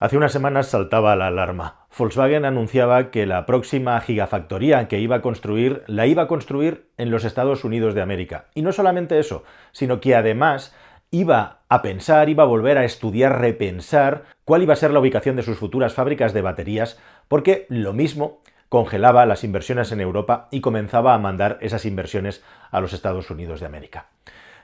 Hace unas semanas saltaba la alarma. Volkswagen anunciaba que la próxima gigafactoría que iba a construir la iba a construir en los Estados Unidos de América. Y no solamente eso, sino que además iba a pensar, iba a volver a estudiar, repensar cuál iba a ser la ubicación de sus futuras fábricas de baterías, porque lo mismo congelaba las inversiones en Europa y comenzaba a mandar esas inversiones a los Estados Unidos de América.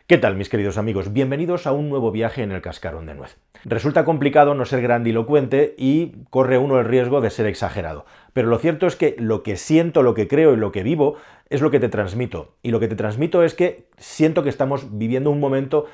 ¿Qué tal, mis queridos amigos? Bienvenidos a un nuevo viaje en el cascarón de nuez. Resulta complicado no ser grandilocuente y corre uno el riesgo de ser exagerado. Pero lo cierto es que lo que siento, lo que creo y lo que vivo es lo que te transmito. Y lo que te transmito es que siento que estamos viviendo un momento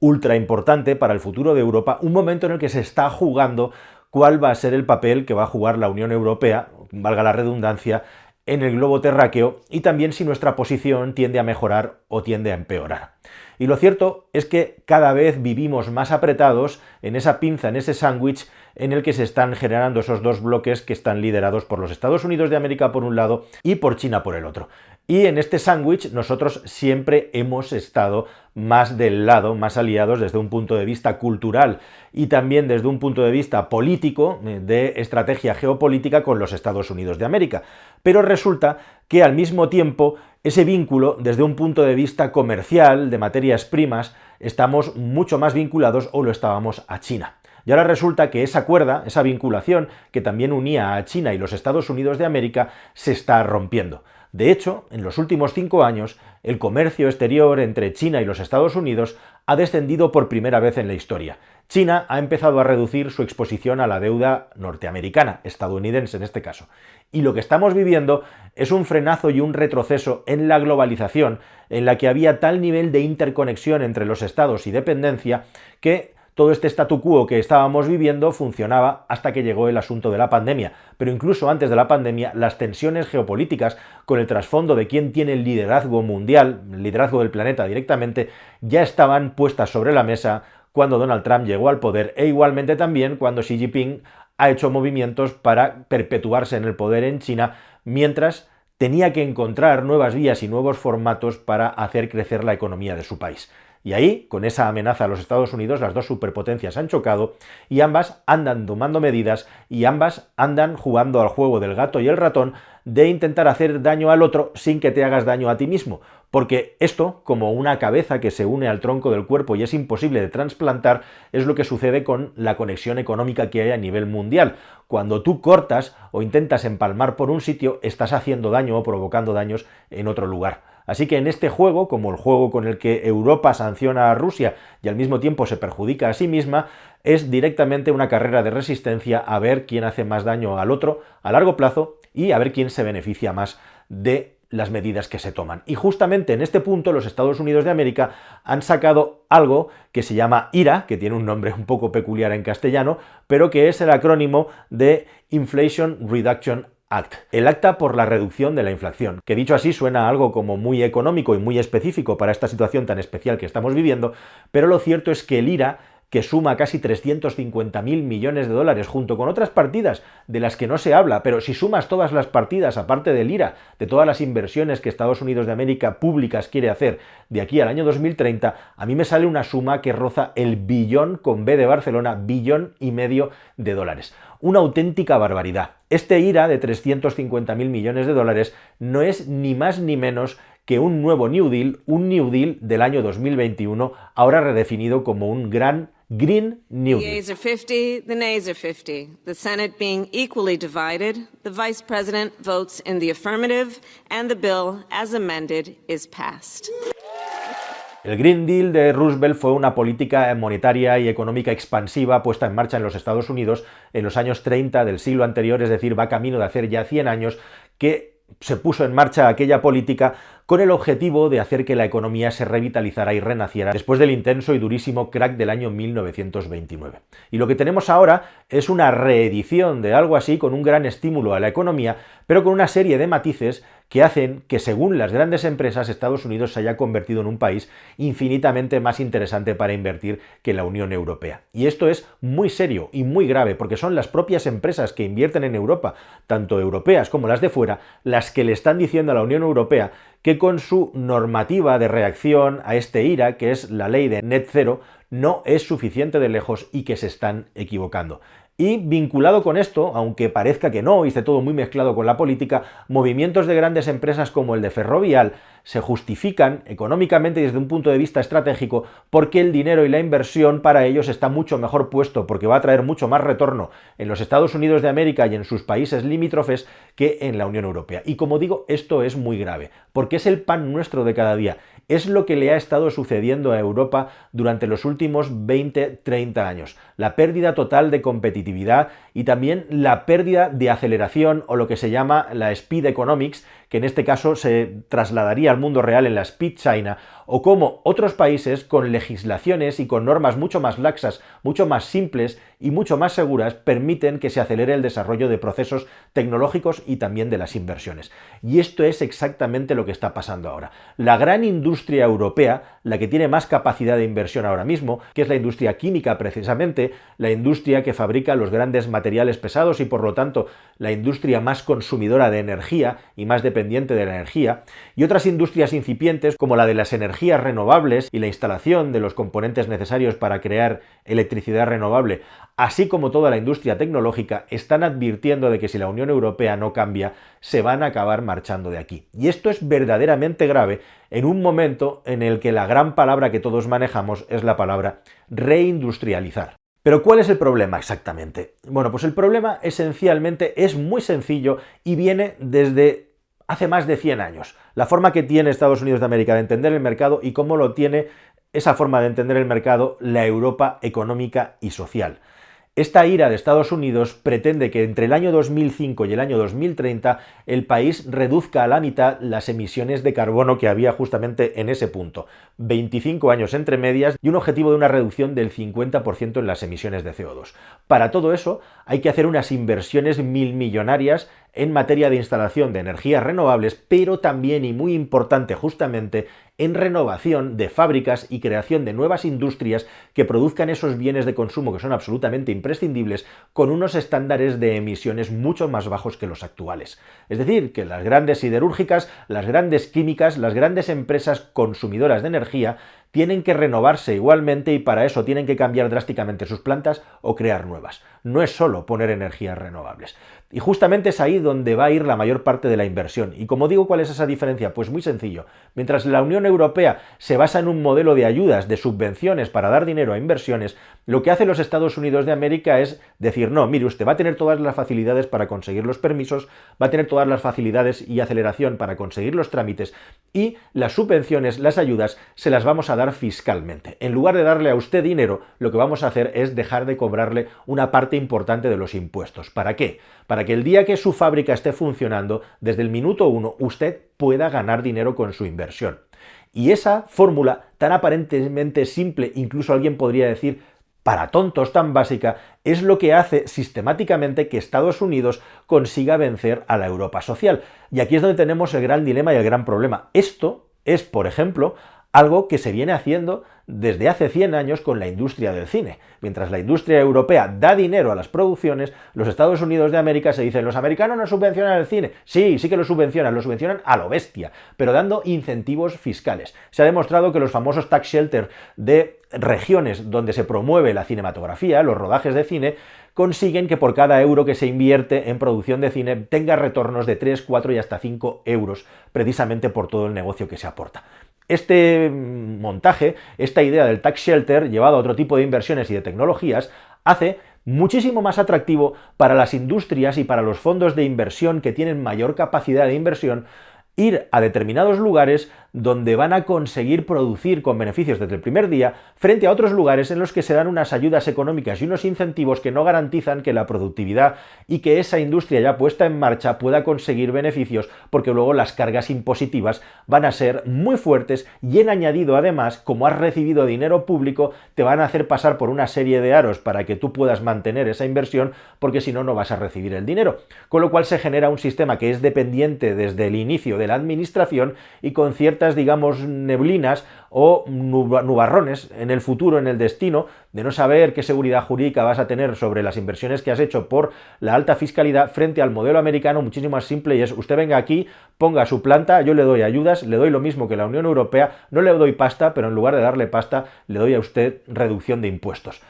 ultra importante para el futuro de Europa, un momento en el que se está jugando cuál va a ser el papel que va a jugar la Unión Europea, valga la redundancia, en el globo terráqueo y también si nuestra posición tiende a mejorar o tiende a empeorar. Y lo cierto es que cada vez vivimos más apretados en esa pinza, en ese sándwich en el que se están generando esos dos bloques que están liderados por los Estados Unidos de América por un lado y por China por el otro. Y en este sándwich nosotros siempre hemos estado más del lado, más aliados desde un punto de vista cultural y también desde un punto de vista político, eh, de estrategia geopolítica con los Estados Unidos de América. Pero resulta que al mismo tiempo ese vínculo, desde un punto de vista comercial, de materias primas, estamos mucho más vinculados o lo estábamos a China. Y ahora resulta que esa cuerda, esa vinculación que también unía a China y los Estados Unidos de América, se está rompiendo. De hecho, en los últimos cinco años, el comercio exterior entre China y los Estados Unidos ha descendido por primera vez en la historia. China ha empezado a reducir su exposición a la deuda norteamericana, estadounidense en este caso. Y lo que estamos viviendo es un frenazo y un retroceso en la globalización, en la que había tal nivel de interconexión entre los estados y dependencia que todo este statu quo que estábamos viviendo funcionaba hasta que llegó el asunto de la pandemia. Pero incluso antes de la pandemia, las tensiones geopolíticas, con el trasfondo de quién tiene el liderazgo mundial, el liderazgo del planeta directamente, ya estaban puestas sobre la mesa cuando Donald Trump llegó al poder e igualmente también cuando Xi Jinping ha hecho movimientos para perpetuarse en el poder en China, mientras tenía que encontrar nuevas vías y nuevos formatos para hacer crecer la economía de su país. Y ahí, con esa amenaza a los Estados Unidos, las dos superpotencias han chocado y ambas andan tomando medidas y ambas andan jugando al juego del gato y el ratón de intentar hacer daño al otro sin que te hagas daño a ti mismo. Porque esto, como una cabeza que se une al tronco del cuerpo y es imposible de trasplantar, es lo que sucede con la conexión económica que hay a nivel mundial. Cuando tú cortas o intentas empalmar por un sitio, estás haciendo daño o provocando daños en otro lugar. Así que en este juego, como el juego con el que Europa sanciona a Rusia y al mismo tiempo se perjudica a sí misma, es directamente una carrera de resistencia a ver quién hace más daño al otro a largo plazo y a ver quién se beneficia más de las medidas que se toman. Y justamente en este punto los Estados Unidos de América han sacado algo que se llama IRA, que tiene un nombre un poco peculiar en castellano, pero que es el acrónimo de Inflation Reduction Act, el acta por la reducción de la inflación, que dicho así suena algo como muy económico y muy específico para esta situación tan especial que estamos viviendo, pero lo cierto es que el IRA que suma casi 350.000 millones de dólares junto con otras partidas de las que no se habla, pero si sumas todas las partidas, aparte del IRA, de todas las inversiones que Estados Unidos de América públicas quiere hacer de aquí al año 2030, a mí me sale una suma que roza el billón con B de Barcelona, billón y medio de dólares. Una auténtica barbaridad. Este IRA de 350.000 millones de dólares no es ni más ni menos que un nuevo New Deal, un New Deal del año 2021, ahora redefinido como un gran Green New Deal. The are 50, the nays are 50. The Senate being equally divided, the Vice President votes in the affirmative and the bill as amended is passed. El Green Deal de Roosevelt fue una política monetaria y económica expansiva puesta en marcha en los Estados Unidos en los años 30 del siglo anterior, es decir, va camino de hacer ya 100 años, que se puso en marcha aquella política con el objetivo de hacer que la economía se revitalizara y renaciera después del intenso y durísimo crack del año 1929. Y lo que tenemos ahora es una reedición de algo así con un gran estímulo a la economía, pero con una serie de matices que hacen que, según las grandes empresas, Estados Unidos se haya convertido en un país infinitamente más interesante para invertir que la Unión Europea. Y esto es muy serio y muy grave, porque son las propias empresas que invierten en Europa, tanto europeas como las de fuera, las que le están diciendo a la Unión Europea que con su normativa de reacción a este IRA, que es la ley de net cero, no es suficiente de lejos y que se están equivocando. Y vinculado con esto, aunque parezca que no y esté todo muy mezclado con la política, movimientos de grandes empresas como el de Ferrovial se justifican económicamente desde un punto de vista estratégico porque el dinero y la inversión para ellos está mucho mejor puesto, porque va a traer mucho más retorno en los Estados Unidos de América y en sus países limítrofes que en la Unión Europea. Y como digo, esto es muy grave, porque es el pan nuestro de cada día. Es lo que le ha estado sucediendo a Europa durante los últimos 20-30 años. La pérdida total de competitividad y también la pérdida de aceleración o lo que se llama la speed economics, que en este caso se trasladaría al mundo real en la Speed China, o cómo otros países con legislaciones y con normas mucho más laxas, mucho más simples y mucho más seguras permiten que se acelere el desarrollo de procesos tecnológicos y también de las inversiones. Y esto es exactamente lo que está pasando ahora. La gran industria europea, la que tiene más capacidad de inversión ahora mismo, que es la industria química precisamente, la industria que fabrica los grandes materiales pesados y por lo tanto la industria más consumidora de energía y más dependiente de la energía, y otras industrias incipientes como la de las energías renovables y la instalación de los componentes necesarios para crear electricidad renovable, así como toda la industria tecnológica, están advirtiendo de que si la Unión Europea no cambia, se van a acabar marchando de aquí. Y esto es verdaderamente grave en un momento en el que la gran palabra que todos manejamos es la palabra reindustrializar. Pero ¿cuál es el problema exactamente? Bueno, pues el problema esencialmente es muy sencillo y viene desde hace más de 100 años. La forma que tiene Estados Unidos de América de entender el mercado y cómo lo tiene esa forma de entender el mercado la Europa económica y social. Esta ira de Estados Unidos pretende que entre el año 2005 y el año 2030 el país reduzca a la mitad las emisiones de carbono que había justamente en ese punto. 25 años entre medias y un objetivo de una reducción del 50% en las emisiones de CO2. Para todo eso hay que hacer unas inversiones mil millonarias en materia de instalación de energías renovables, pero también y muy importante justamente en renovación de fábricas y creación de nuevas industrias que produzcan esos bienes de consumo que son absolutamente imprescindibles con unos estándares de emisiones mucho más bajos que los actuales. Es decir, que las grandes siderúrgicas, las grandes químicas, las grandes empresas consumidoras de energía tienen que renovarse igualmente y para eso tienen que cambiar drásticamente sus plantas o crear nuevas. No es solo poner energías renovables. Y justamente es ahí donde va a ir la mayor parte de la inversión. Y como digo, ¿cuál es esa diferencia? Pues muy sencillo. Mientras la Unión Europea se basa en un modelo de ayudas, de subvenciones para dar dinero a inversiones, lo que hace los Estados Unidos de América es decir, no, mire, usted va a tener todas las facilidades para conseguir los permisos, va a tener todas las facilidades y aceleración para conseguir los trámites y las subvenciones, las ayudas, se las vamos a dar fiscalmente. En lugar de darle a usted dinero, lo que vamos a hacer es dejar de cobrarle una parte importante de los impuestos. ¿Para qué? Para que el día que su fábrica esté funcionando, desde el minuto uno, usted pueda ganar dinero con su inversión. Y esa fórmula tan aparentemente simple, incluso alguien podría decir para tontos tan básica, es lo que hace sistemáticamente que Estados Unidos consiga vencer a la Europa social. Y aquí es donde tenemos el gran dilema y el gran problema. Esto es, por ejemplo, algo que se viene haciendo desde hace 100 años con la industria del cine. Mientras la industria europea da dinero a las producciones, los Estados Unidos de América se dicen, los americanos no subvencionan el cine. Sí, sí que lo subvencionan, lo subvencionan a lo bestia, pero dando incentivos fiscales. Se ha demostrado que los famosos tax shelter de regiones donde se promueve la cinematografía, los rodajes de cine, consiguen que por cada euro que se invierte en producción de cine tenga retornos de 3, 4 y hasta 5 euros, precisamente por todo el negocio que se aporta. Este montaje, esta idea del tax shelter llevado a otro tipo de inversiones y de tecnologías, hace muchísimo más atractivo para las industrias y para los fondos de inversión que tienen mayor capacidad de inversión ir a determinados lugares donde van a conseguir producir con beneficios desde el primer día, frente a otros lugares en los que se dan unas ayudas económicas y unos incentivos que no garantizan que la productividad y que esa industria ya puesta en marcha pueda conseguir beneficios, porque luego las cargas impositivas van a ser muy fuertes y en añadido además, como has recibido dinero público, te van a hacer pasar por una serie de aros para que tú puedas mantener esa inversión, porque si no, no vas a recibir el dinero. Con lo cual se genera un sistema que es dependiente desde el inicio de la administración y con ciertas digamos, neblinas o nubarrones en el futuro, en el destino, de no saber qué seguridad jurídica vas a tener sobre las inversiones que has hecho por la alta fiscalidad frente al modelo americano muchísimo más simple y es usted venga aquí, ponga su planta, yo le doy ayudas, le doy lo mismo que la Unión Europea, no le doy pasta, pero en lugar de darle pasta, le doy a usted reducción de impuestos.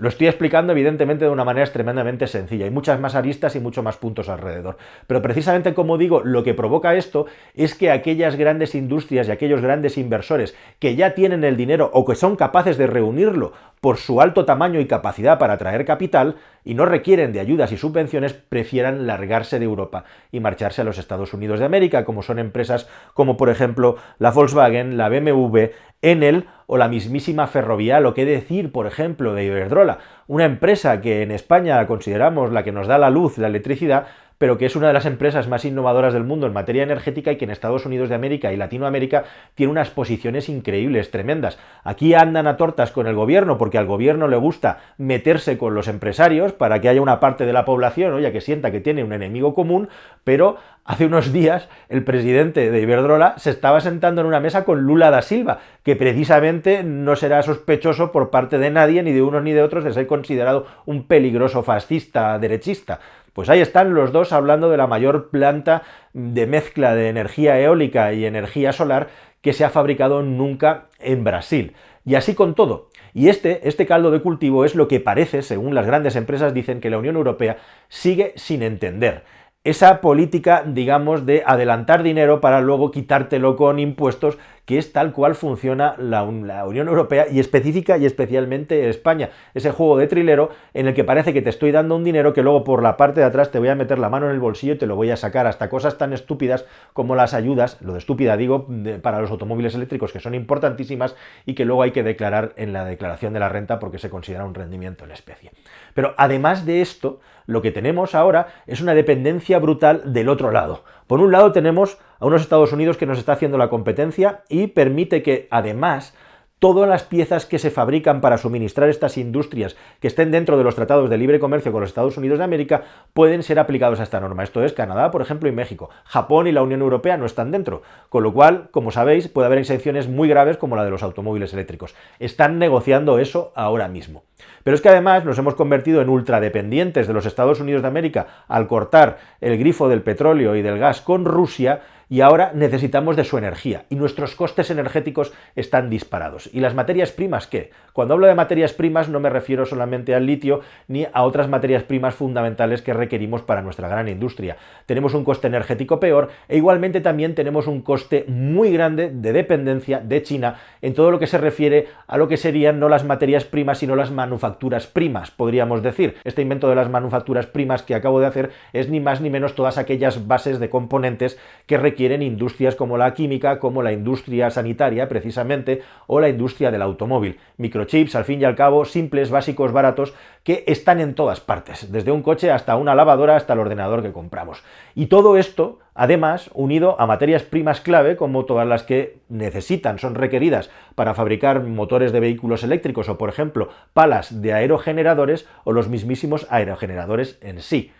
Lo estoy explicando evidentemente de una manera tremendamente sencilla. Hay muchas más aristas y muchos más puntos alrededor. Pero precisamente como digo, lo que provoca esto es que aquellas grandes industrias y aquellos grandes inversores que ya tienen el dinero o que son capaces de reunirlo por su alto tamaño y capacidad para atraer capital y no requieren de ayudas y subvenciones, prefieran largarse de Europa y marcharse a los Estados Unidos de América, como son empresas como por ejemplo la Volkswagen, la BMW, Enel o la mismísima Ferrovial, o qué decir, por ejemplo, de Iberdrola, una empresa que en España consideramos la que nos da la luz, la electricidad, pero que es una de las empresas más innovadoras del mundo en materia energética y que en Estados Unidos de América y Latinoamérica tiene unas posiciones increíbles, tremendas. Aquí andan a tortas con el gobierno porque al gobierno le gusta meterse con los empresarios para que haya una parte de la población, oye, que sienta que tiene un enemigo común, pero hace unos días el presidente de Iberdrola se estaba sentando en una mesa con Lula da Silva, que precisamente no será sospechoso por parte de nadie, ni de unos ni de otros, de ser considerado un peligroso fascista derechista. Pues ahí están los dos hablando de la mayor planta de mezcla de energía eólica y energía solar que se ha fabricado nunca en Brasil. Y así con todo. Y este, este caldo de cultivo es lo que parece, según las grandes empresas dicen, que la Unión Europea sigue sin entender esa política, digamos, de adelantar dinero para luego quitártelo con impuestos, que es tal cual funciona la, Unión Europea y específica y especialmente España. Ese juego de trilero en el que parece que te estoy dando un dinero que luego por la parte de atrás te voy a meter la mano en el bolsillo y te lo voy a sacar hasta cosas tan estúpidas como las ayudas, lo de estúpida digo, para los automóviles eléctricos que son importantísimas y que luego hay que declarar en la declaración de la renta porque se considera un rendimiento en especie. Pero además de esto, lo que tenemos ahora es una dependencia brutal del otro lado. Por un lado tenemos a unos Estados Unidos que nos está haciendo la competencia y permite que además todas las piezas que se fabrican para suministrar estas industrias que estén dentro de los tratados de libre comercio con los Estados Unidos de América pueden ser aplicados a esta norma. Esto es Canadá, por ejemplo, y México. Japón y la Unión Europea no están dentro, con lo cual, como sabéis, puede haber exenciones muy graves como la de los automóviles eléctricos. Están negociando eso ahora mismo. Pero es que además nos hemos convertido en ultradependientes de los Estados Unidos de América al cortar el grifo del petróleo y del gas con Rusia y ahora necesitamos de su energía y nuestros costes energéticos están disparados. ¿Y las materias primas qué? Cuando hablo de materias primas no me refiero solamente al litio ni a otras materias primas fundamentales que requerimos para nuestra gran industria. Tenemos un coste energético peor e igualmente también tenemos un coste muy grande de dependencia de China en todo lo que se refiere a lo que serían no las materias primas sino las manufacturas primas, podríamos decir. Este invento de las manufacturas primas que acabo de hacer es ni más ni menos todas aquellas bases de componentes que requieren quieren industrias como la química, como la industria sanitaria precisamente, o la industria del automóvil. Microchips, al fin y al cabo, simples, básicos, baratos, que están en todas partes, desde un coche hasta una lavadora, hasta el ordenador que compramos. Y todo esto, además, unido a materias primas clave, como todas las que necesitan, son requeridas para fabricar motores de vehículos eléctricos o, por ejemplo, palas de aerogeneradores o los mismísimos aerogeneradores en sí.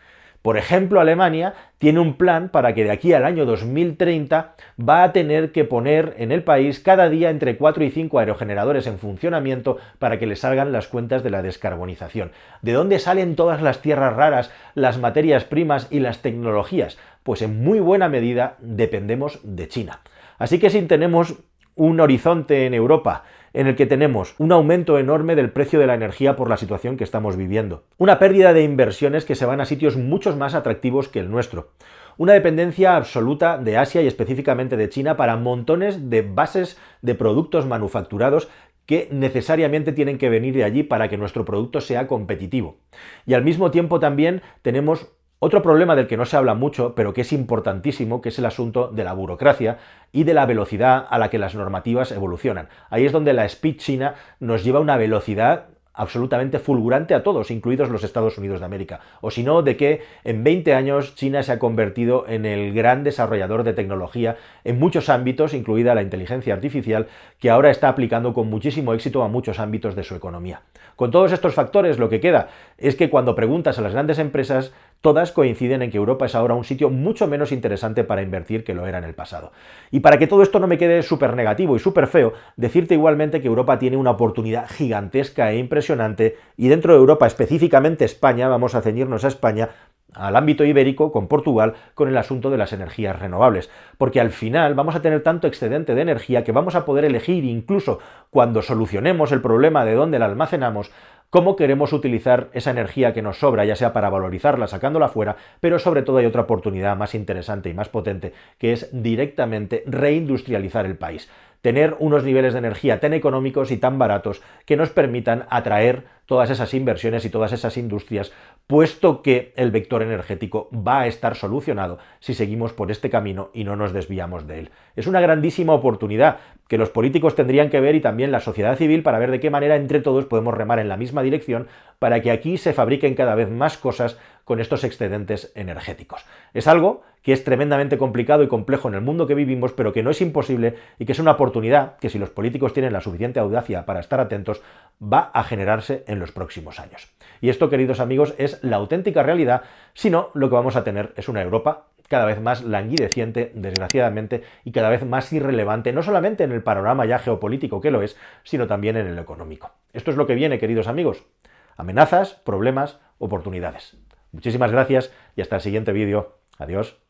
Por ejemplo, Alemania tiene un plan para que de aquí al año 2030 va a tener que poner en el país cada día entre 4 y 5 aerogeneradores en funcionamiento para que le salgan las cuentas de la descarbonización. ¿De dónde salen todas las tierras raras, las materias primas y las tecnologías? Pues en muy buena medida dependemos de China. Así que si tenemos un horizonte en Europa en el que tenemos un aumento enorme del precio de la energía por la situación que estamos viviendo, una pérdida de inversiones que se van a sitios mucho más atractivos que el nuestro, una dependencia absoluta de Asia y específicamente de China para montones de bases de productos manufacturados que necesariamente tienen que venir de allí para que nuestro producto sea competitivo. Y al mismo tiempo también tenemos otro problema del que no se habla mucho, pero que es importantísimo, que es el asunto de la burocracia y de la velocidad a la que las normativas evolucionan. Ahí es donde la Speed China nos lleva a una velocidad absolutamente fulgurante a todos, incluidos los Estados Unidos de América. O si no, de que en 20 años China se ha convertido en el gran desarrollador de tecnología en muchos ámbitos, incluida la inteligencia artificial, que ahora está aplicando con muchísimo éxito a muchos ámbitos de su economía. Con todos estos factores, lo que queda es que cuando preguntas a las grandes empresas, todas coinciden en que Europa es ahora un sitio mucho menos interesante para invertir que lo era en el pasado. Y para que todo esto no me quede súper negativo y súper feo, decirte igualmente que Europa tiene una oportunidad gigantesca e impresionante, y dentro de Europa, específicamente España, vamos a ceñirnos a España, al ámbito ibérico con Portugal con el asunto de las energías renovables, porque al final vamos a tener tanto excedente de energía que vamos a poder elegir incluso cuando solucionemos el problema de dónde la almacenamos, cómo queremos utilizar esa energía que nos sobra, ya sea para valorizarla sacándola fuera, pero sobre todo hay otra oportunidad más interesante y más potente, que es directamente reindustrializar el país. Tener unos niveles de energía tan económicos y tan baratos que nos permitan atraer todas esas inversiones y todas esas industrias, puesto que el vector energético va a estar solucionado si seguimos por este camino y no nos desviamos de él. Es una grandísima oportunidad que los políticos tendrían que ver y también la sociedad civil para ver de qué manera entre todos podemos remar en la misma dirección para que aquí se fabriquen cada vez más cosas con estos excedentes energéticos. Es algo que es tremendamente complicado y complejo en el mundo que vivimos, pero que no es imposible y que es una oportunidad que si los políticos tienen la suficiente audacia para estar atentos, va a generarse los próximos años. Y esto, queridos amigos, es la auténtica realidad, si no, lo que vamos a tener es una Europa cada vez más languideciente, desgraciadamente, y cada vez más irrelevante, no solamente en el panorama ya geopolítico que lo es, sino también en el económico. Esto es lo que viene, queridos amigos. Amenazas, problemas, oportunidades. Muchísimas gracias y hasta el siguiente vídeo. Adiós.